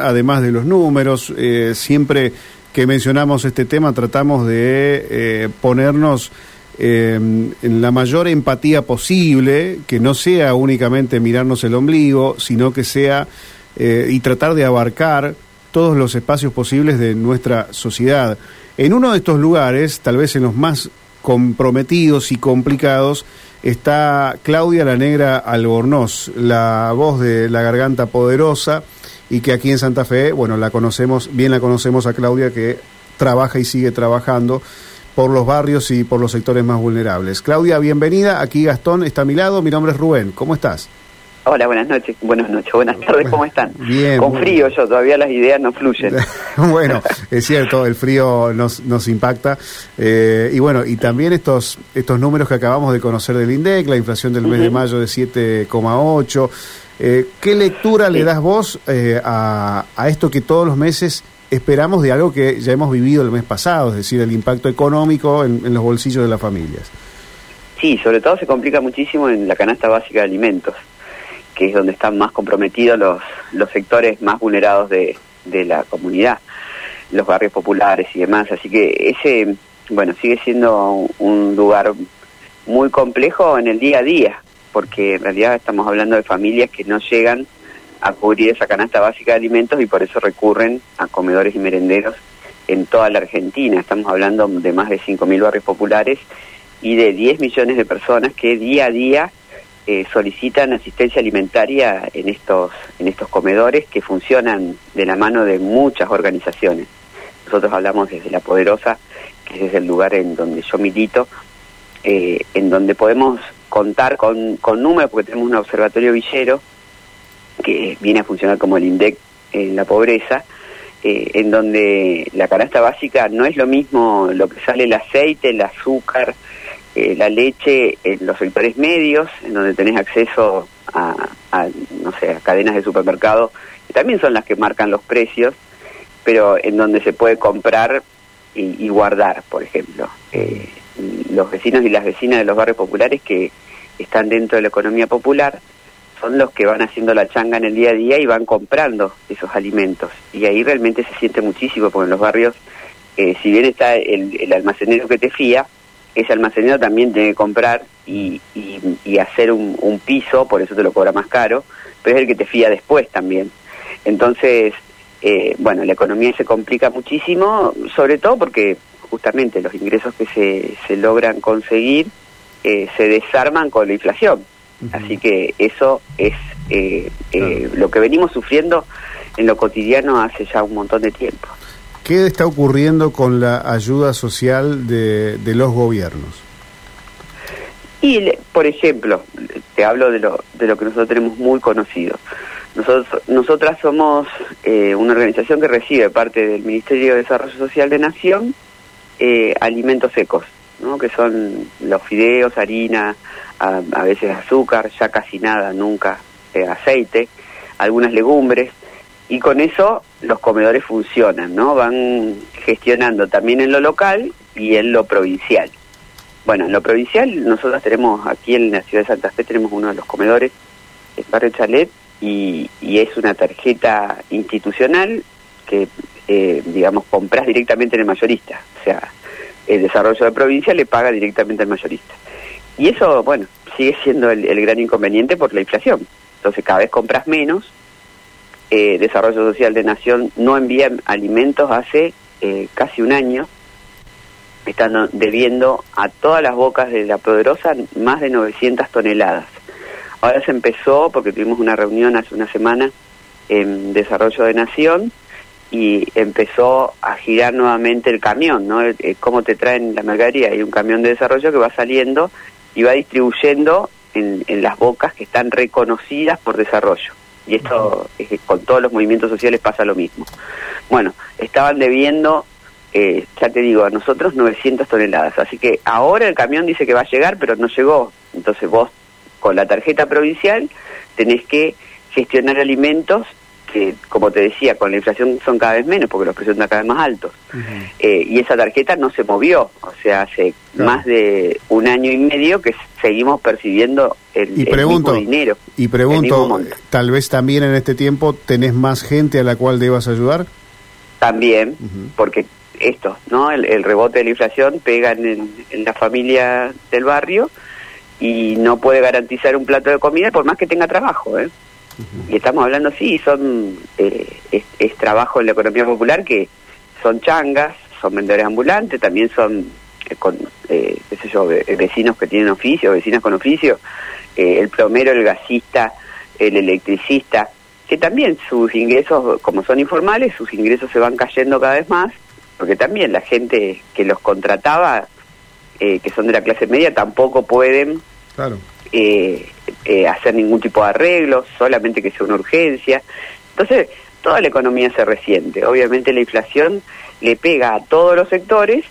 además de los números, eh, siempre que mencionamos este tema tratamos de eh, ponernos eh, en la mayor empatía posible, que no sea únicamente mirarnos el ombligo, sino que sea y tratar de abarcar todos los espacios posibles de nuestra sociedad. En uno de estos lugares, tal vez en los más comprometidos y complicados, está Claudia la Negra Albornoz, la voz de la garganta poderosa y que aquí en Santa Fe, bueno, la conocemos, bien la conocemos a Claudia que trabaja y sigue trabajando por los barrios y por los sectores más vulnerables. Claudia, bienvenida. Aquí Gastón está a mi lado. Mi nombre es Rubén. ¿Cómo estás? Hola, buenas noches, buenas noches, buenas tardes, ¿cómo están? Bien. Con frío yo, todavía las ideas no fluyen. bueno, es cierto, el frío nos, nos impacta. Eh, y bueno, y también estos, estos números que acabamos de conocer del INDEC, la inflación del mes de mayo de 7,8. Eh, ¿Qué lectura le das vos eh, a, esto que todos los meses esperamos de algo que ya hemos vivido el mes pasado, es decir, el impacto económico en, los bolsillos de las familias? Sí, sobre todo se complica muchísimo en la canasta básica de alimentos, que es donde están más comprometidos los, los sectores más vulnerados de, de la comunidad, los barrios populares y demás. Así que ese, bueno, sigue siendo un lugar muy complejo en el día a día porque en realidad estamos hablando de familias que no llegan a cubrir esa canasta básica de alimentos y por eso recurren a comedores y merenderos en toda la Argentina. Estamos hablando de más de 5.000 barrios populares y de 10 millones de personas que día a día eh, solicitan asistencia alimentaria en estos, en estos comedores que funcionan de la mano de muchas organizaciones. Nosotros hablamos desde La Poderosa, que es el lugar en donde yo milito, eh, en donde podemos contar con, con números, porque tenemos un observatorio villero que viene a funcionar como el INDEC en la pobreza, eh, en donde la canasta básica no es lo mismo lo que sale el aceite, el azúcar, eh, la leche en los sectores medios, en donde tenés acceso a, no sé, a cadenas de supermercado, que también son las que marcan los precios, pero en donde se puede comprar y, guardar, por ejemplo. Eh, los vecinos y las vecinas de los barrios populares que están dentro de la economía popular son los que van haciendo la changa en el día a día y van comprando esos alimentos. Y ahí realmente se siente muchísimo, porque en los barrios, eh, si bien está el, almacenero que te fía, ese almacenero también tiene que comprar y, y, hacer un, un, piso, por eso te lo cobra más caro, pero es el que te fía después también. Entonces, eh, bueno, la economía se complica muchísimo, sobre todo porque justamente los ingresos que se, se logran conseguir eh, se desarman con la inflación. Así que eso es eh, eh, lo que venimos sufriendo en lo cotidiano hace ya un montón de tiempo. ¿Qué está ocurriendo con la ayuda social de, los gobiernos? Y, por ejemplo, te hablo de lo, de lo que nosotros tenemos muy conocido. Nosotros, nosotras somos una organización que recibe parte del Ministerio de Desarrollo Social de Nación alimentos secos que son los fideos, harina, a, veces azúcar, ya casi nada, nunca eh, aceite, algunas legumbres, y con eso los comedores funcionan, ¿no? Van gestionando también en lo local y en lo provincial. Bueno, en lo provincial nosotros tenemos aquí en la ciudad de Santa Fe tenemos uno de los comedores, el Barrio Chalet, y, es una tarjeta institucional que, eh, digamos, compras directamente en el mayorista. O sea, el desarrollo de provincia le paga directamente al mayorista. Y eso, bueno, sigue siendo el, gran inconveniente por la inflación. Entonces cada vez compras menos. Eh, desarrollo Social de Nación no envía alimentos hace eh, casi un año. Están debiendo a todas las bocas de la poderosa más de 900 toneladas. Ahora se empezó, porque tuvimos una reunión hace una semana en Desarrollo de Nación, y empezó a girar nuevamente el camión, ¿no? Eh, cómo te traen la mercadería. Hay un camión de desarrollo que va saliendo y va distribuyendo en, las bocas que están reconocidas por desarrollo. Y esto con todos los movimientos sociales pasa lo mismo. Bueno, estaban debiendo, eh, ya te digo, a nosotros 900 toneladas. Así que ahora el camión dice que va a llegar, pero no llegó. Entonces vos, con la tarjeta provincial, tenés que gestionar alimentos que, como te decía, con la inflación son cada vez menos porque los precios están cada vez más altos. Eh, y esa tarjeta no se movió, o sea, hace más de un año y medio que seguimos percibiendo el, y pregunto, mismo dinero. Y pregunto, tal vez también en este tiempo tenés más gente a la cual debas ayudar. También, porque esto, ¿no? El, rebote de la inflación pega en, en la familia del barrio y no puede garantizar un plato de comida por más que tenga trabajo, ¿eh? Y estamos hablando, sí, son eh, es, trabajo en la economía popular que son changas, son vendedores ambulantes, también son eh, con, eh, qué sé yo, vecinos que tienen oficio, vecinas con oficio, el plomero, el gasista, el electricista, que también sus ingresos, como son informales, sus ingresos se van cayendo cada vez más, porque también la gente que los contrataba, que son de la clase media, tampoco pueden claro. Eh, eh, hacer ningún tipo de arreglos, solamente que sea una urgencia. Entonces, toda la economía se resiente. Obviamente la inflación le pega a todos los sectores,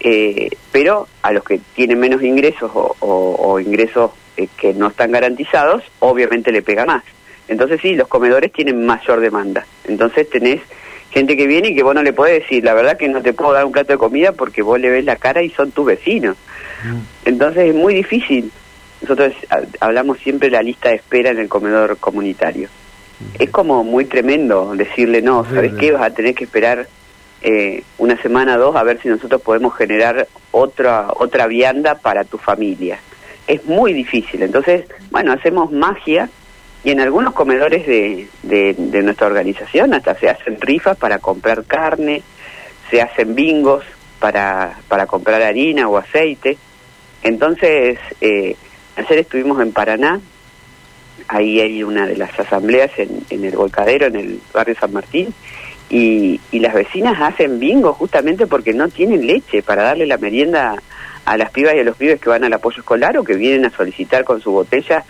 eh, pero a los que tienen menos ingresos o, ingresos que no están garantizados, obviamente le pega más. Entonces sí, los comedores tienen mayor demanda. Entonces tenés gente que viene y que vos no le podés decir, la verdad que no te puedo dar un plato de comida porque vos le ves la cara y son tus vecinos. Mm. Entonces es muy difícil nosotros hablamos siempre de la lista de espera en el comedor comunitario. Es como muy tremendo decirle, no, ¿sabes qué? Vas a tener que esperar eh, una semana o dos a ver si nosotros podemos generar otra, otra vianda para tu familia. Es muy difícil. Entonces, bueno, hacemos magia y en algunos comedores de, de nuestra organización hasta se hacen rifas para comprar carne, se hacen bingos para, para comprar harina o aceite. Entonces, eh, Ayer estuvimos en Paraná, ahí hay una de las asambleas en, el Volcadero, en el barrio San Martín, y, las vecinas hacen bingo justamente porque no tienen leche para darle la merienda a las pibas y a los pibes que van al apoyo escolar o que vienen a solicitar con su botella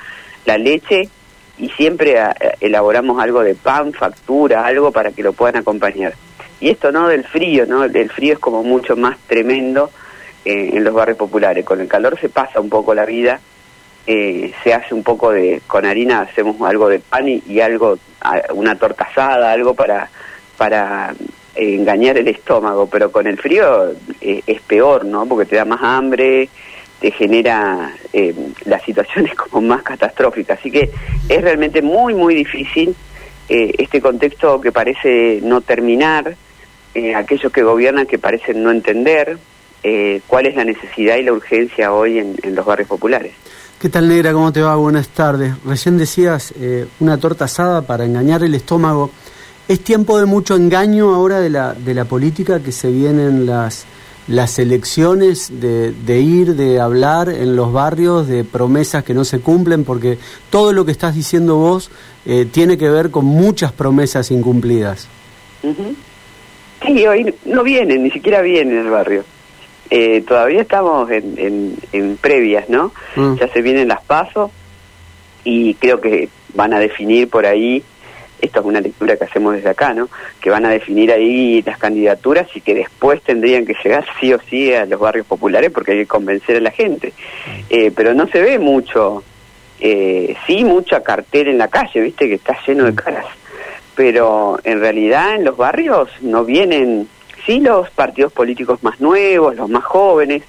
la leche y siempre ah, elaboramos algo de pan, factura, algo para que lo puedan acompañar. Y esto no del frío, ¿no? El frío es como mucho más tremendo eh, en los barrios populares. Con el calor se pasa un poco la vida eh, se hace un poco de, con harina hacemos algo de pan y, algo, una torta asada, algo para, para eh, engañar el estómago, pero con el frío eh, es peor, ¿no? Porque te da más hambre, te genera las situaciones como más catastróficas. Así que es realmente muy, muy difícil este contexto que parece no terminar, aquellos que gobiernan que parecen no entender cuál es la necesidad y la urgencia hoy en los barrios populares. ¿Qué tal, Negra? ¿Cómo te va? Buenas tardes. Recién decías eh, una torta asada para engañar el estómago. ¿Es tiempo de mucho engaño ahora de la, de la política que se vienen las, las elecciones, de, de, ir, de hablar en los barrios, de promesas que no se cumplen? Porque todo lo que estás diciendo vos eh, tiene que ver con muchas promesas incumplidas. Sí, hoy no vienen, ni siquiera vienen al barrio. Eh, todavía estamos en, en, previas, ¿no? Mm. Ya se vienen las pasos y creo que van a definir por ahí, esto es una lectura que hacemos desde acá, ¿no? Que van a definir ahí las candidaturas y que después tendrían que llegar sí o sí a los barrios populares porque hay que convencer a la gente. Eh, pero no se ve mucho, eh, sí mucha cartel en la calle, ¿viste? Que está lleno de mm. caras. Pero en realidad en los barrios no vienen sí los partidos políticos más nuevos, los más jóvenes,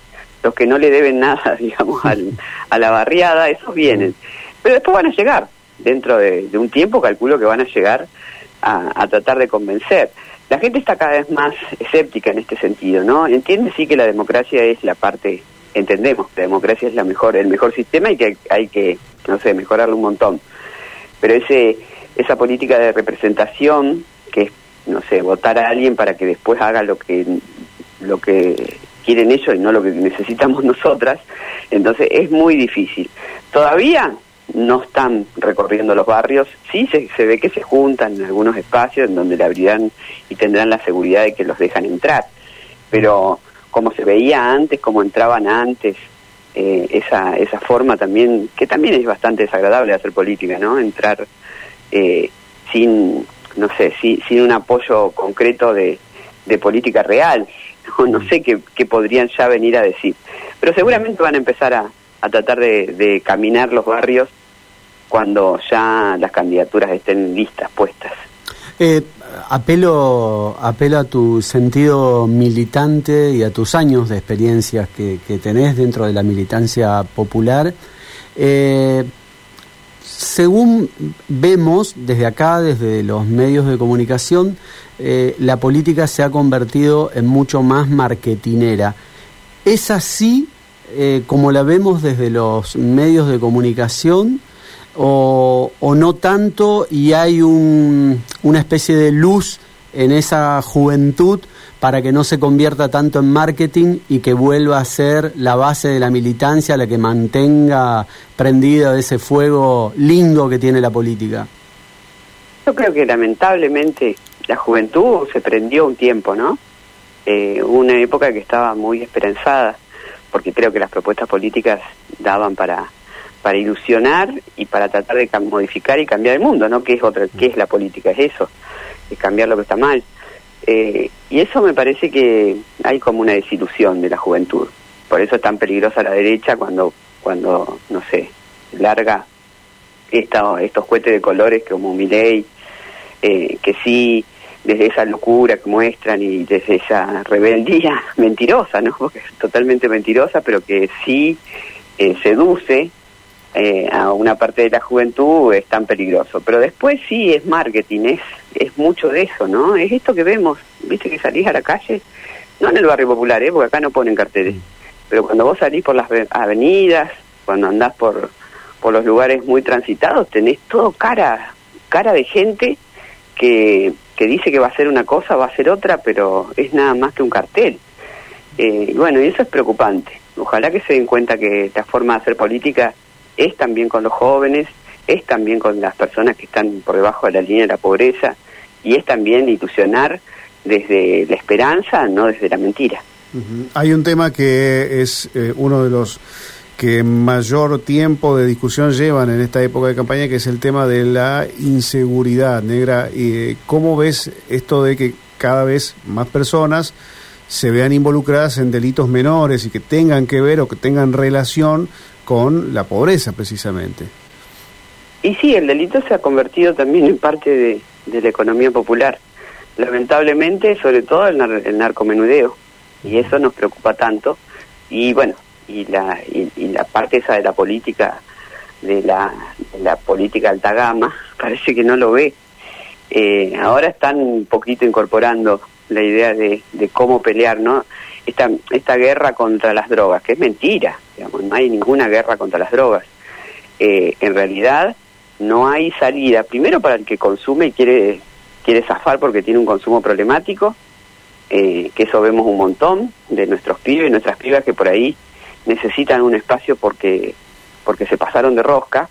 los que no le deben nada, digamos, a la barriada, esos vienen. Pero después van a llegar, dentro de, un tiempo calculo que van a llegar a, tratar de convencer. La gente está cada vez más escéptica en este sentido, ¿no? Entiende sí que la democracia es la parte, entendemos la democracia es la mejor, el mejor sistema y que hay que, no sé, mejorarlo un montón. Pero ese, esa política de representación que es no sé, votar a alguien para que después haga lo que lo que quieren ellos y no lo que necesitamos nosotras, entonces es muy difícil. Todavía no están recorriendo los barrios, sí se, ve que se juntan en algunos espacios en donde le abrirán y tendrán la seguridad de que los dejan entrar, pero como se veía antes, como entraban antes, eh, esa, esa forma también, que también es bastante desagradable de hacer política, ¿no? Entrar eh, sin no sé, si, sin un apoyo concreto de, de política real. No, no sé qué, qué, podrían ya venir a decir. Pero seguramente van a empezar a, a tratar de, caminar los barrios cuando ya las candidaturas estén listas, puestas. Eh, apelo, a tu sentido militante y a tus años de experiencias que, tenés dentro de la militancia popular. Eh, según vemos desde acá, desde los medios de comunicación, eh, la política se ha convertido en mucho más marketinera. ¿Es así como la vemos desde los medios de comunicación? o, no tanto y hay un, una especie de luz en esa juventud para que no se convierta tanto en marketing y que vuelva a ser la base de la militancia la que mantenga prendida ese fuego lindo que tiene la política. Yo creo que lamentablemente la juventud se prendió un tiempo, ¿no? Eh, una época que estaba muy esperanzada, porque creo que las propuestas políticas daban para, para ilusionar y para tratar de modificar y cambiar el mundo, ¿no? ¿Qué es, otra, qué es la política? Es eso, es cambiar lo que está mal. Eh, y eso me parece que hay como una desilusión de la juventud. Por eso es tan peligrosa la derecha cuando, cuando no sé, larga esta, estos cohetes de colores como mi ley, eh, que sí, desde esa locura que muestran y desde esa rebeldía mentirosa, ¿no? Porque es totalmente mentirosa, pero que sí eh, seduce eh, a una parte de la juventud es tan peligroso. Pero después sí es marketing, es, es mucho de eso, ¿no? Es esto que vemos, viste que salís a la calle, no en el barrio popular, ¿eh? porque acá no ponen carteles, mm. pero cuando vos salís por las avenidas, cuando andás por, por los lugares muy transitados, tenés todo cara, cara de gente que, que dice que va a ser una cosa, va a ser otra, pero es nada más que un cartel. Eh, y bueno, y eso es preocupante. Ojalá que se den cuenta que la forma de hacer política es también con los jóvenes, es también con las personas que están por debajo de la línea de la pobreza y es también ilusionar desde la esperanza, no desde la mentira. Hay un tema que es eh, uno de los que mayor tiempo de discusión llevan en esta época de campaña, que es el tema de la inseguridad negra. y ¿Cómo ves esto de que cada vez más personas se vean involucradas en delitos menores y que tengan que ver o que tengan relación con la pobreza precisamente. Y sí, el delito se ha convertido también en parte de, la economía popular. Lamentablemente, sobre todo el, el, narcomenudeo. Y eso nos preocupa tanto. Y bueno, y la, y, la parte esa de la política, de la, la política alta gama, parece que no lo ve. Eh, ahora están un poquito incorporando la idea de, de cómo pelear, ¿no? esta, esta guerra contra las drogas, que es mentira, digamos, no hay ninguna guerra contra las drogas. Eh, en realidad no hay salida, primero para el que consume y quiere, quiere zafar porque tiene un consumo problemático, eh, que eso vemos un montón de nuestros pibes y nuestras pibas que por ahí necesitan un espacio porque, porque se pasaron de rosca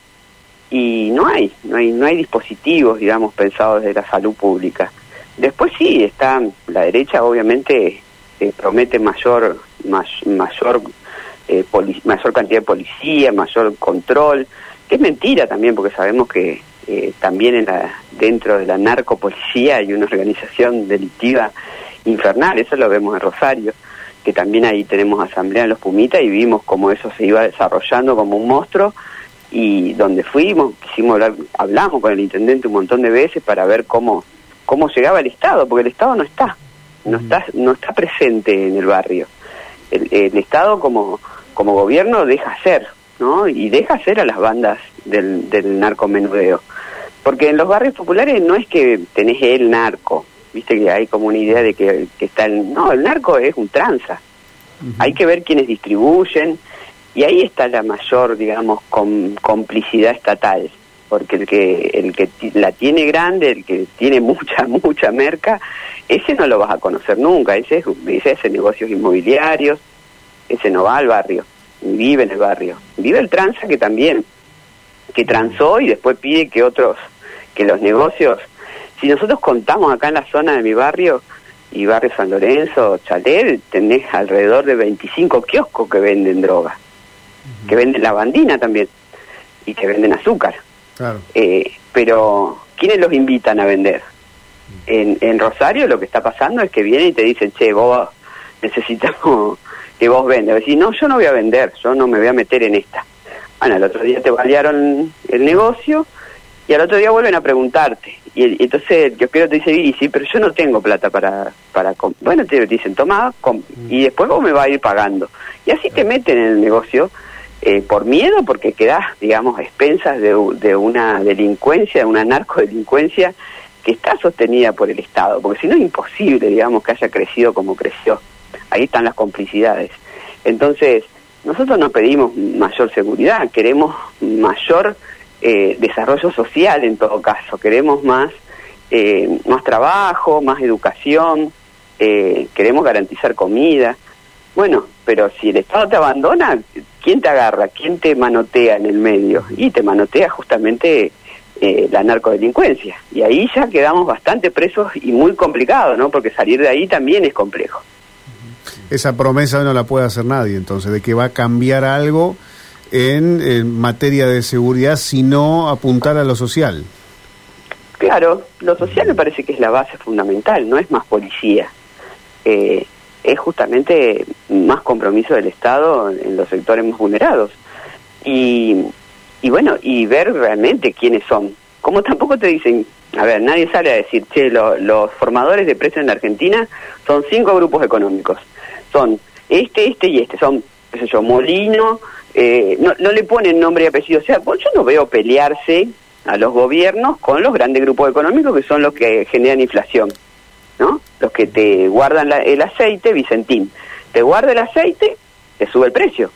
y no hay, no hay, no hay dispositivos, digamos, pensados de la salud pública. Después sí, está la derecha obviamente promete mayor, mayor, eh, mayor cantidad de policía, mayor control, que es mentira también, porque sabemos que eh, también en la, dentro de la narcopolicía hay una organización delictiva infernal, eso lo vemos en Rosario, que también ahí tenemos asamblea en los Pumitas y vimos cómo eso se iba desarrollando como un monstruo y donde fuimos, quisimos hablar, hablamos con el intendente un montón de veces para ver cómo, cómo llegaba el Estado, porque el Estado no está no está, no está presente en el barrio. El, Estado como, como gobierno deja hacer, ¿no? Y deja hacer a las bandas del, del narcomenudeo. Porque en los barrios populares no es que tenés el narco, viste que hay como una idea de que, que está el... No, el narco es un tranza. Hay que ver quiénes distribuyen y ahí está la mayor, digamos, complicidad estatal porque el que el que la tiene grande, el que tiene mucha mucha merca, ese no lo vas a conocer nunca, ese es ese hace negocios inmobiliarios, ese no va al barrio, vive en el barrio. Vive el tranza que también que transó y después pide que otros que los negocios, si nosotros contamos acá en la zona de mi barrio y barrio San Lorenzo, Chalet, tenés alrededor de 25 kioscos que venden droga, que venden lavandina también y que venden azúcar. Eh, pero, ¿quiénes los invitan a vender? En, en Rosario lo que está pasando es que vienen y te dicen, che, vos necesitamos que vos vendas. Decís, no, yo no voy a vender, yo no me voy a meter en esta. Bueno, el otro día te balearon el negocio y al otro día vuelven a preguntarte. Y, entonces yo quiero te dice, y sí, pero yo no tengo plata para... para bueno, te dicen, toma, y después vos me vas a ir pagando. Y así te meten en el negocio eh, por miedo, porque quedás, digamos, a expensas de, de una delincuencia, de una narcodelincuencia que está sostenida por el Estado, porque si no es imposible, digamos, que haya crecido como creció. Ahí están las complicidades. Entonces, nosotros no pedimos mayor seguridad, queremos mayor eh, desarrollo social en todo caso, queremos más, eh, más trabajo, más educación, eh, queremos garantizar comida. Bueno, pero si el Estado te abandona, ¿quién te agarra? ¿Quién te manotea en el medio? Y te manotea justamente la narcodelincuencia. Y ahí ya quedamos bastante presos y muy complicados, ¿no? Porque salir de ahí también es complejo. Esa promesa no la puede hacer nadie, entonces, de que va a cambiar algo en, materia de seguridad, sino apuntar a lo social. Claro, lo social me parece que es la base fundamental, no es más policía. Eh, es justamente más compromiso del Estado en los sectores más vulnerados. Y, y bueno, y ver realmente quiénes son. Como tampoco te dicen, a ver, nadie sale a decir, che, los formadores de precios en la Argentina son cinco grupos económicos. Son este, este y este. Son, qué sé yo, Molino, eh, no, no le ponen nombre y apellido. O sea, pues yo no veo pelearse a los gobiernos con los grandes grupos económicos que son los que generan inflación, ¿no? Los que te guardan el aceite, Vicentín, te guarda el aceite, te sube el precio.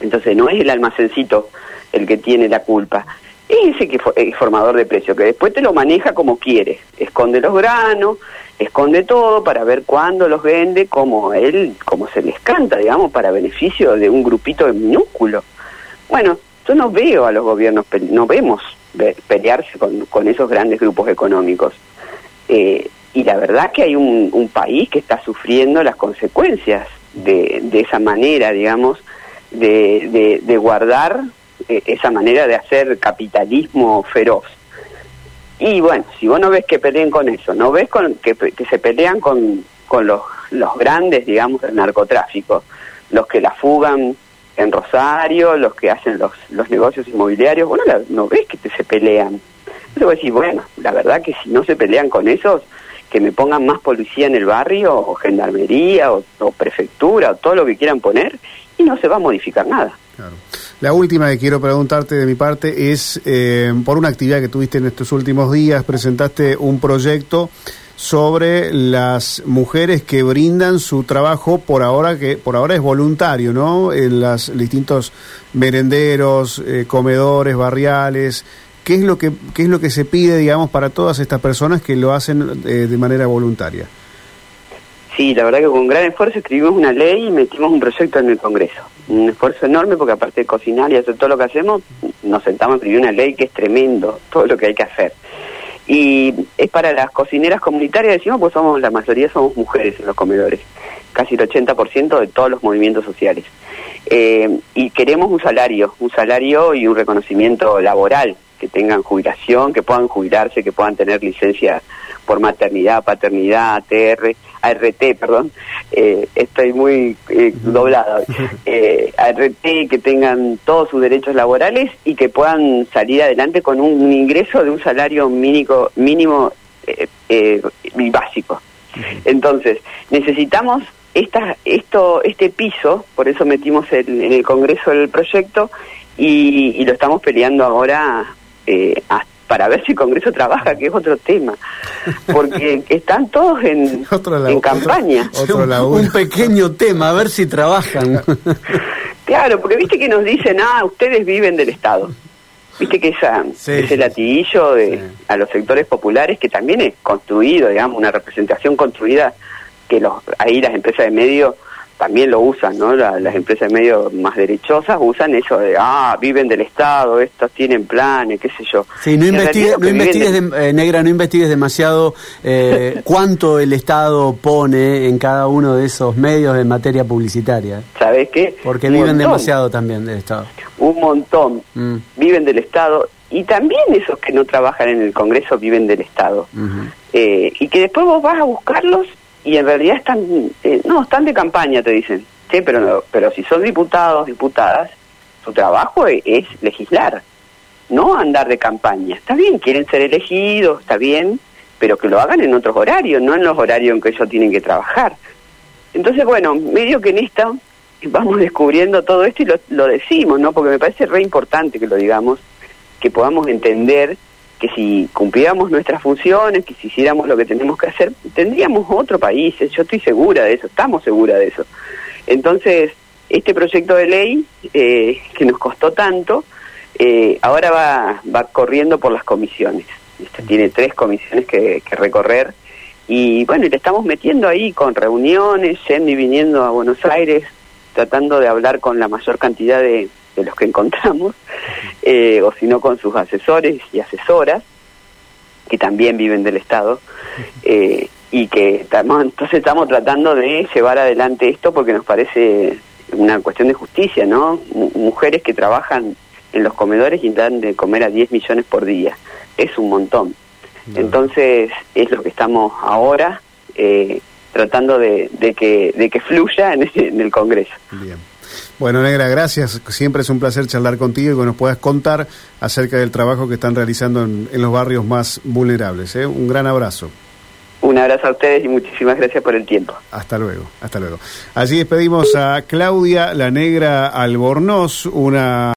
Entonces no es el almacencito el que tiene la culpa, es ese que es formador de precio, que después te lo maneja como quiere, esconde los granos, esconde todo para ver cuándo los vende como él, como se les canta, digamos, para beneficio de un grupito de minúsculo. Bueno, yo no veo a los gobiernos, no vemos pelearse con, esos grandes grupos económicos. Eh, y la verdad que hay un, un, país que está sufriendo las consecuencias de, de esa manera, digamos, de, de, de guardar esa manera de hacer capitalismo feroz. Y bueno, si vos no ves que peleen con eso, no ves con, que, se pelean con, con los, los grandes, digamos, del narcotráfico, los que la fugan en Rosario, los que hacen los, los negocios inmobiliarios, bueno, no ves que se pelean. Entonces vos decís, bueno, la verdad que si no se pelean con esos, que me pongan más policía en el barrio, o gendarmería, o, o prefectura, o todo lo que quieran poner, y no se va a modificar nada. Claro. La última que quiero preguntarte de mi parte es, eh, por una actividad que tuviste en estos últimos días, presentaste un proyecto sobre las mujeres que brindan su trabajo por ahora que por ahora es voluntario, ¿no? En los distintos merenderos, eh, comedores, barriales. ¿Qué es lo que qué es lo que se pide, digamos, para todas estas personas que lo hacen eh, de manera voluntaria? Sí, la verdad que con gran esfuerzo escribimos una ley y metimos un proyecto en el Congreso un esfuerzo enorme porque aparte de cocinar y hacer todo lo que hacemos, nos sentamos a escribir una ley que es tremendo, todo lo que hay que hacer. Y es para las cocineras comunitarias, decimos, pues somos la mayoría somos mujeres en los comedores, casi el 80% de todos los movimientos sociales. Eh, y queremos un salario, un salario y un reconocimiento laboral, que tengan jubilación, que puedan jubilarse, que puedan tener licencia por maternidad, paternidad, ATR, ART, perdón, eh, estoy muy eh, doblado, eh, ART, que tengan todos sus derechos laborales y que puedan salir adelante con un, ingreso de un salario mínimo, mínimo eh, y básico. Entonces, necesitamos esta, esto, este piso, por eso metimos en el Congreso el proyecto y, y lo estamos peleando ahora eh, para ver si el Congreso trabaja, que es otro tema, porque están todos en, en campaña. un, pequeño tema, a ver si trabajan. claro, porque viste que nos dicen, ah, ustedes viven del Estado. Viste que esa, ese latiguillo de, a los sectores populares, que también es construido, digamos, una representación construida, que los ahí las empresas de medio también lo usan, ¿no? las empresas de medio más derechosas usan eso de, ah, viven del Estado, estos tienen planes, qué sé yo. Sí, no, investigues, eh, Negra, no investigues demasiado eh, cuánto el Estado pone en cada uno de esos medios en materia publicitaria. ¿Sabes qué? Porque viven demasiado también del Estado. Un montón. Mm. Viven del Estado y también esos que no trabajan en el Congreso viven del Estado. Eh, y que después vos vas a buscarlos y en realidad están, eh, no, están de campaña, te dicen. Sí, pero, no, pero si son diputados, diputadas, su trabajo es, legislar, no andar de campaña. Está bien, quieren ser elegidos, está bien, pero que lo hagan en otros horarios, no en los horarios en que ellos tienen que trabajar. Entonces, bueno, medio que en esta vamos descubriendo todo esto y lo, lo decimos, ¿no? Porque me parece re importante que lo digamos, que podamos entender que si cumpliéramos nuestras funciones, que si hiciéramos lo que tenemos que hacer, tendríamos otro país, yo estoy segura de eso, estamos seguras de eso. Entonces, este proyecto de ley, eh, que nos costó tanto, eh, ahora va, va corriendo por las comisiones. tiene tres comisiones que, recorrer y bueno, le estamos metiendo ahí con reuniones, yendo y viniendo a Buenos Aires, tratando de hablar con la mayor cantidad de, de los que encontramos, eh, o si no con sus asesores y asesoras, que también viven del Estado, eh, y que estamos, entonces estamos tratando de llevar adelante esto porque nos parece una cuestión de justicia, ¿no? mujeres que trabajan en los comedores y dan de comer a 10 millones por día, es un montón. Entonces es lo que estamos ahora eh, tratando de, que, de que fluya en, en el Congreso. Bien. Bueno, Negra, gracias. Siempre es un placer charlar contigo y que nos puedas contar acerca del trabajo que están realizando en, los barrios más vulnerables. ¿eh? Un gran abrazo. Un abrazo a ustedes y muchísimas gracias por el tiempo. Hasta luego, hasta luego. Allí despedimos a Claudia La Negra Albornoz, una...